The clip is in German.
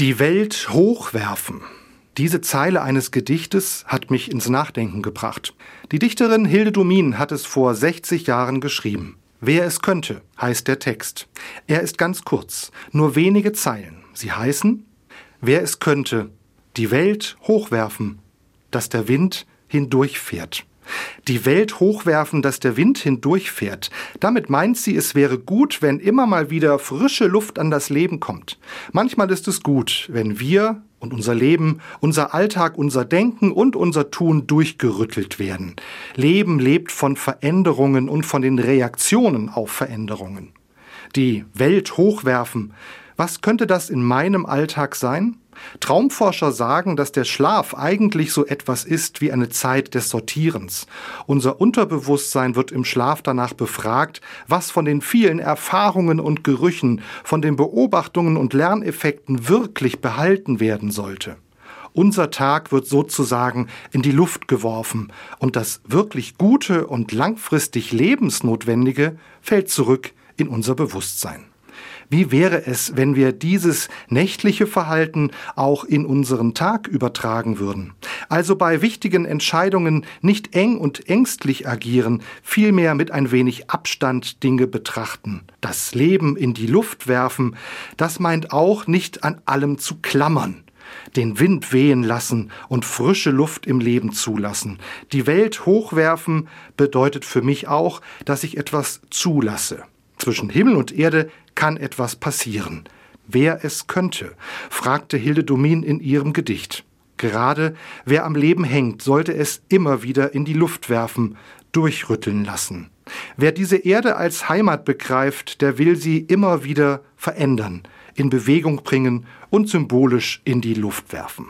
Die Welt hochwerfen. Diese Zeile eines Gedichtes hat mich ins Nachdenken gebracht. Die Dichterin Hilde Domin hat es vor 60 Jahren geschrieben. Wer es könnte, heißt der Text. Er ist ganz kurz, nur wenige Zeilen. Sie heißen, wer es könnte, die Welt hochwerfen, dass der Wind hindurchfährt. Die Welt hochwerfen, dass der Wind hindurchfährt. Damit meint sie, es wäre gut, wenn immer mal wieder frische Luft an das Leben kommt. Manchmal ist es gut, wenn wir und unser Leben, unser Alltag, unser Denken und unser Tun durchgerüttelt werden. Leben lebt von Veränderungen und von den Reaktionen auf Veränderungen. Die Welt hochwerfen. Was könnte das in meinem Alltag sein? Traumforscher sagen, dass der Schlaf eigentlich so etwas ist wie eine Zeit des Sortierens. Unser Unterbewusstsein wird im Schlaf danach befragt, was von den vielen Erfahrungen und Gerüchen, von den Beobachtungen und Lerneffekten wirklich behalten werden sollte. Unser Tag wird sozusagen in die Luft geworfen und das wirklich Gute und langfristig Lebensnotwendige fällt zurück in unser Bewusstsein. Wie wäre es, wenn wir dieses nächtliche Verhalten auch in unseren Tag übertragen würden? Also bei wichtigen Entscheidungen nicht eng und ängstlich agieren, vielmehr mit ein wenig Abstand Dinge betrachten. Das Leben in die Luft werfen, das meint auch nicht an allem zu klammern den Wind wehen lassen und frische Luft im Leben zulassen. Die Welt hochwerfen bedeutet für mich auch, dass ich etwas zulasse. Zwischen Himmel und Erde kann etwas passieren. Wer es könnte, fragte Hilde Domin in ihrem Gedicht. Gerade wer am Leben hängt, sollte es immer wieder in die Luft werfen, durchrütteln lassen. Wer diese Erde als Heimat begreift, der will sie immer wieder verändern, in Bewegung bringen und symbolisch in die Luft werfen.